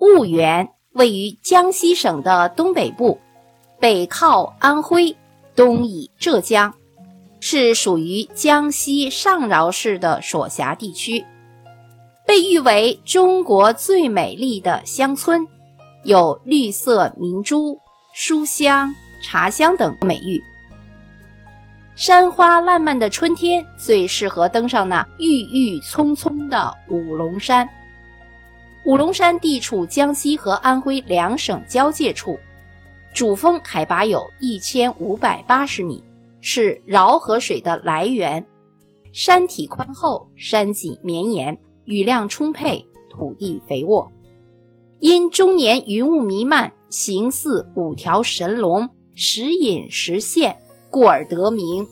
婺源位于江西省的东北部，北靠安徽，东倚浙江，是属于江西上饶市的所辖地区，被誉为中国最美丽的乡村，有“绿色明珠”“书香”“茶香”等美誉。山花烂漫的春天，最适合登上那郁郁葱葱的五龙山。五龙山地处江西和安徽两省交界处，主峰海拔有一千五百八十米，是饶河水的来源。山体宽厚，山脊绵延，雨量充沛，土地肥沃。因终年云雾弥漫，形似五条神龙，时隐时现。故而得名。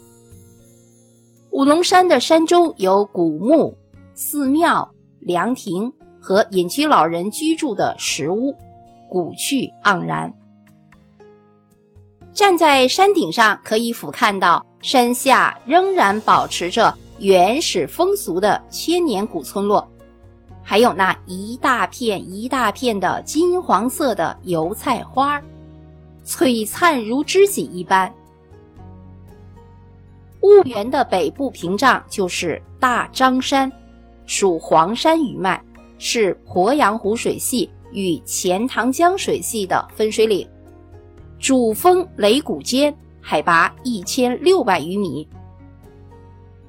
五龙山的山中有古墓、寺庙、凉亭和隐居老人居住的石屋，古趣盎然。站在山顶上，可以俯瞰到山下仍然保持着原始风俗的千年古村落，还有那一大片一大片的金黄色的油菜花，璀璨如知己一般。婺源的北部屏障就是大张山，属黄山余脉，是鄱阳湖水系与钱塘江水系的分水岭，主峰雷谷尖，海拔一千六百余米。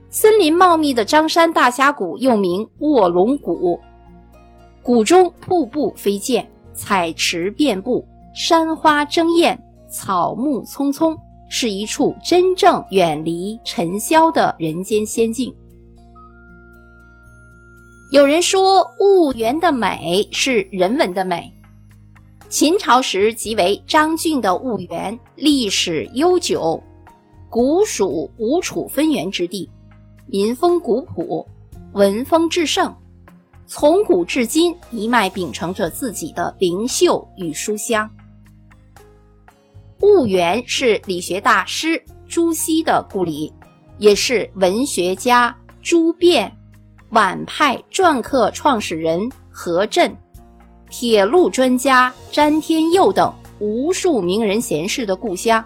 森林茂密的张山大峡谷又名卧龙谷，谷中瀑布飞溅，彩池遍布，山花争艳，草木葱葱。是一处真正远离尘嚣的人间仙境。有人说，婺源的美是人文的美。秦朝时即为张郡的婺源，历史悠久，古属吴楚分园之地，民风古朴，文风至盛，从古至今一脉秉承着自己的灵秀与书香。婺源是理学大师朱熹的故里，也是文学家朱辩、晚派篆刻创始人何震、铁路专家詹天佑等无数名人贤士的故乡。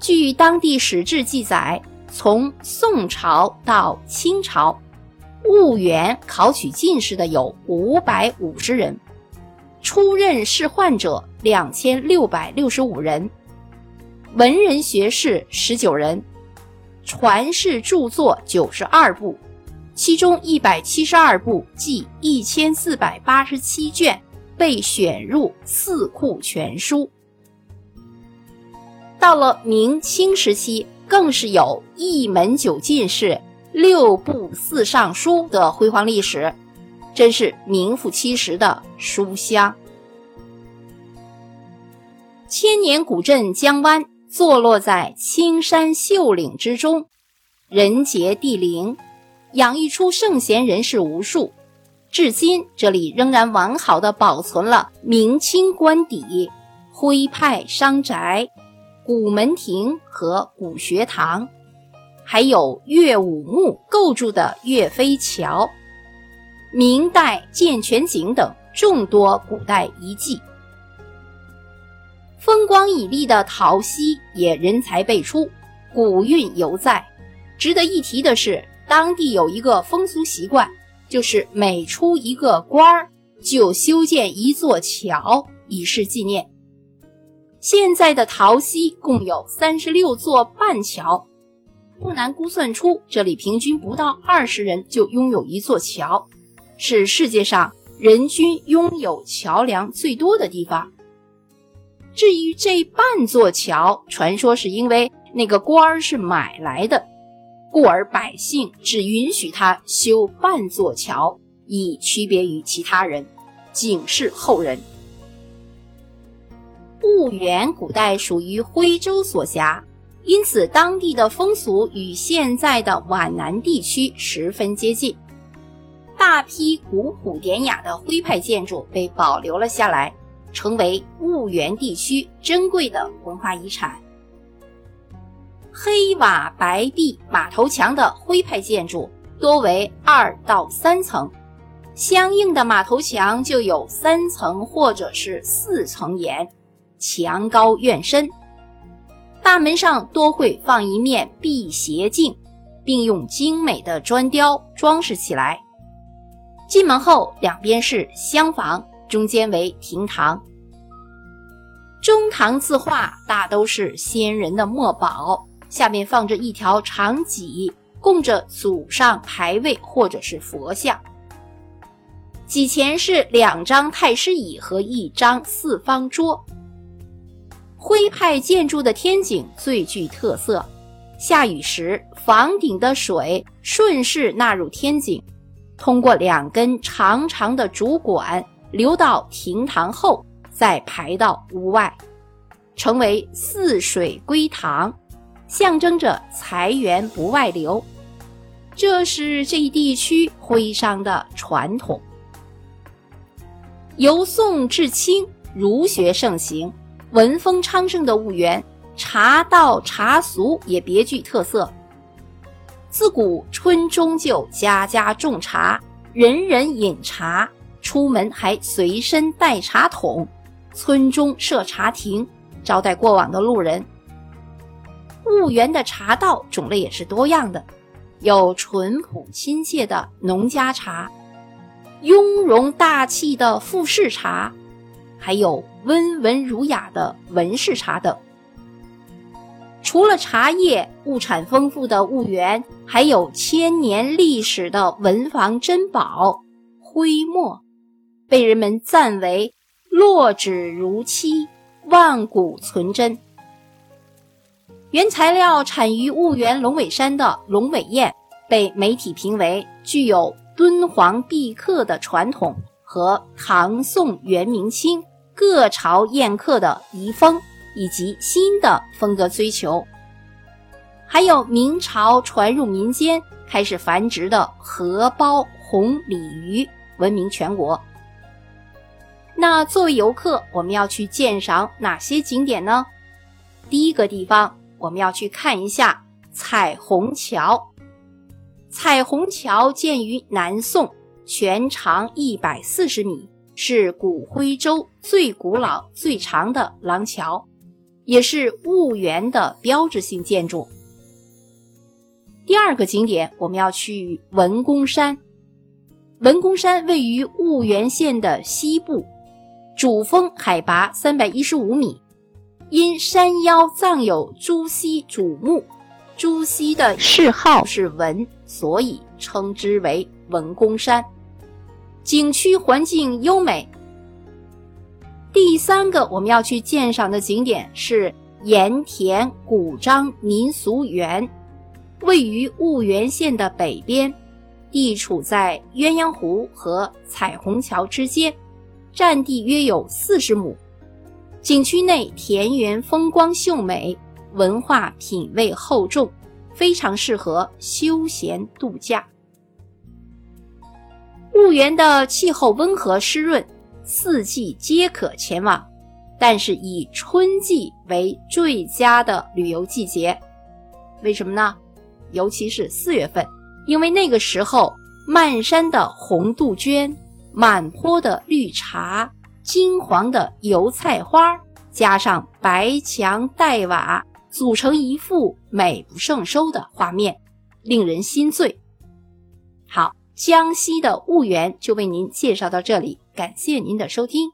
据当地史志记载，从宋朝到清朝，婺源考取进士的有五百五十人。出任仕宦者两千六百六十五人，文人学士十九人，传世著作九十二部，其中一百七十二部计一千四百八十七卷被选入《四库全书》。到了明清时期，更是有一门九进士、六部四尚书的辉煌历史。真是名副其实的书香。千年古镇江湾坐落在青山秀岭之中，人杰地灵，养育出圣贤人士无数。至今，这里仍然完好的保存了明清官邸、徽派商宅、古门亭和古学堂，还有岳武穆构筑的岳飞桥。明代健全井等众多古代遗迹，风光旖旎的陶溪也人才辈出，古韵犹在。值得一提的是，当地有一个风俗习惯，就是每出一个官儿，就修建一座桥以示纪念。现在的陶溪共有三十六座半桥，不难估算出，这里平均不到二十人就拥有一座桥。是世界上人均拥有桥梁最多的地方。至于这半座桥，传说是因为那个官儿是买来的，故而百姓只允许他修半座桥，以区别于其他人，警示后人。婺源古代属于徽州所辖，因此当地的风俗与现在的皖南地区十分接近。大批古朴典雅的徽派建筑被保留了下来，成为婺源地区珍贵的文化遗产。黑瓦白壁、马头墙的徽派建筑多为二到三层，相应的马头墙就有三层或者是四层檐，墙高院深。大门上多会放一面辟邪镜，并用精美的砖雕装饰起来。进门后，两边是厢房，中间为厅堂。中堂字画大都是先人的墨宝，下面放着一条长戟，供着祖上牌位或者是佛像。几前是两张太师椅和一张四方桌。徽派建筑的天井最具特色，下雨时房顶的水顺势纳入天井，通过两根长长的主管流到亭堂后，再排到屋外，成为四水归堂，象征着财源不外流。这是这一地区徽商的传统。由宋至清，儒学盛行。文风昌盛的婺源，茶道茶俗也别具特色。自古村中就家家种茶，人人饮茶，出门还随身带茶桶。村中设茶亭，招待过往的路人。婺源的茶道种类也是多样的，有淳朴亲切的农家茶，雍容大气的富士茶。还有温文儒雅的文士茶等。除了茶叶，物产丰富的婺源还有千年历史的文房珍宝徽墨，被人们赞为落纸如漆，万古存真。原材料产于婺源龙尾山的龙尾砚，被媒体评为具有敦煌壁刻的传统和唐宋元明清。各朝宴客的遗风，以及新的风格追求，还有明朝传入民间开始繁殖的荷包红鲤鱼，闻名全国。那作为游客，我们要去鉴赏哪些景点呢？第一个地方，我们要去看一下彩虹桥。彩虹桥建于南宋，全长一百四十米。是古徽州最古老、最长的廊桥，也是婺源的标志性建筑。第二个景点，我们要去文公山。文公山位于婺源县的西部，主峰海拔三百一十五米，因山腰葬有朱熹祖墓，朱熹的谥号是文，所以称之为文公山。景区环境优美。第三个我们要去鉴赏的景点是盐田古张民俗园，位于婺源县的北边，地处在鸳鸯湖和彩虹桥之间，占地约有四十亩。景区内田园风光秀美，文化品味厚重，非常适合休闲度假。婺源的气候温和湿润，四季皆可前往，但是以春季为最佳的旅游季节。为什么呢？尤其是四月份，因为那个时候漫山的红杜鹃、满坡的绿茶、金黄的油菜花，加上白墙黛瓦，组成一幅美不胜收的画面，令人心醉。好。江西的婺源就为您介绍到这里，感谢您的收听。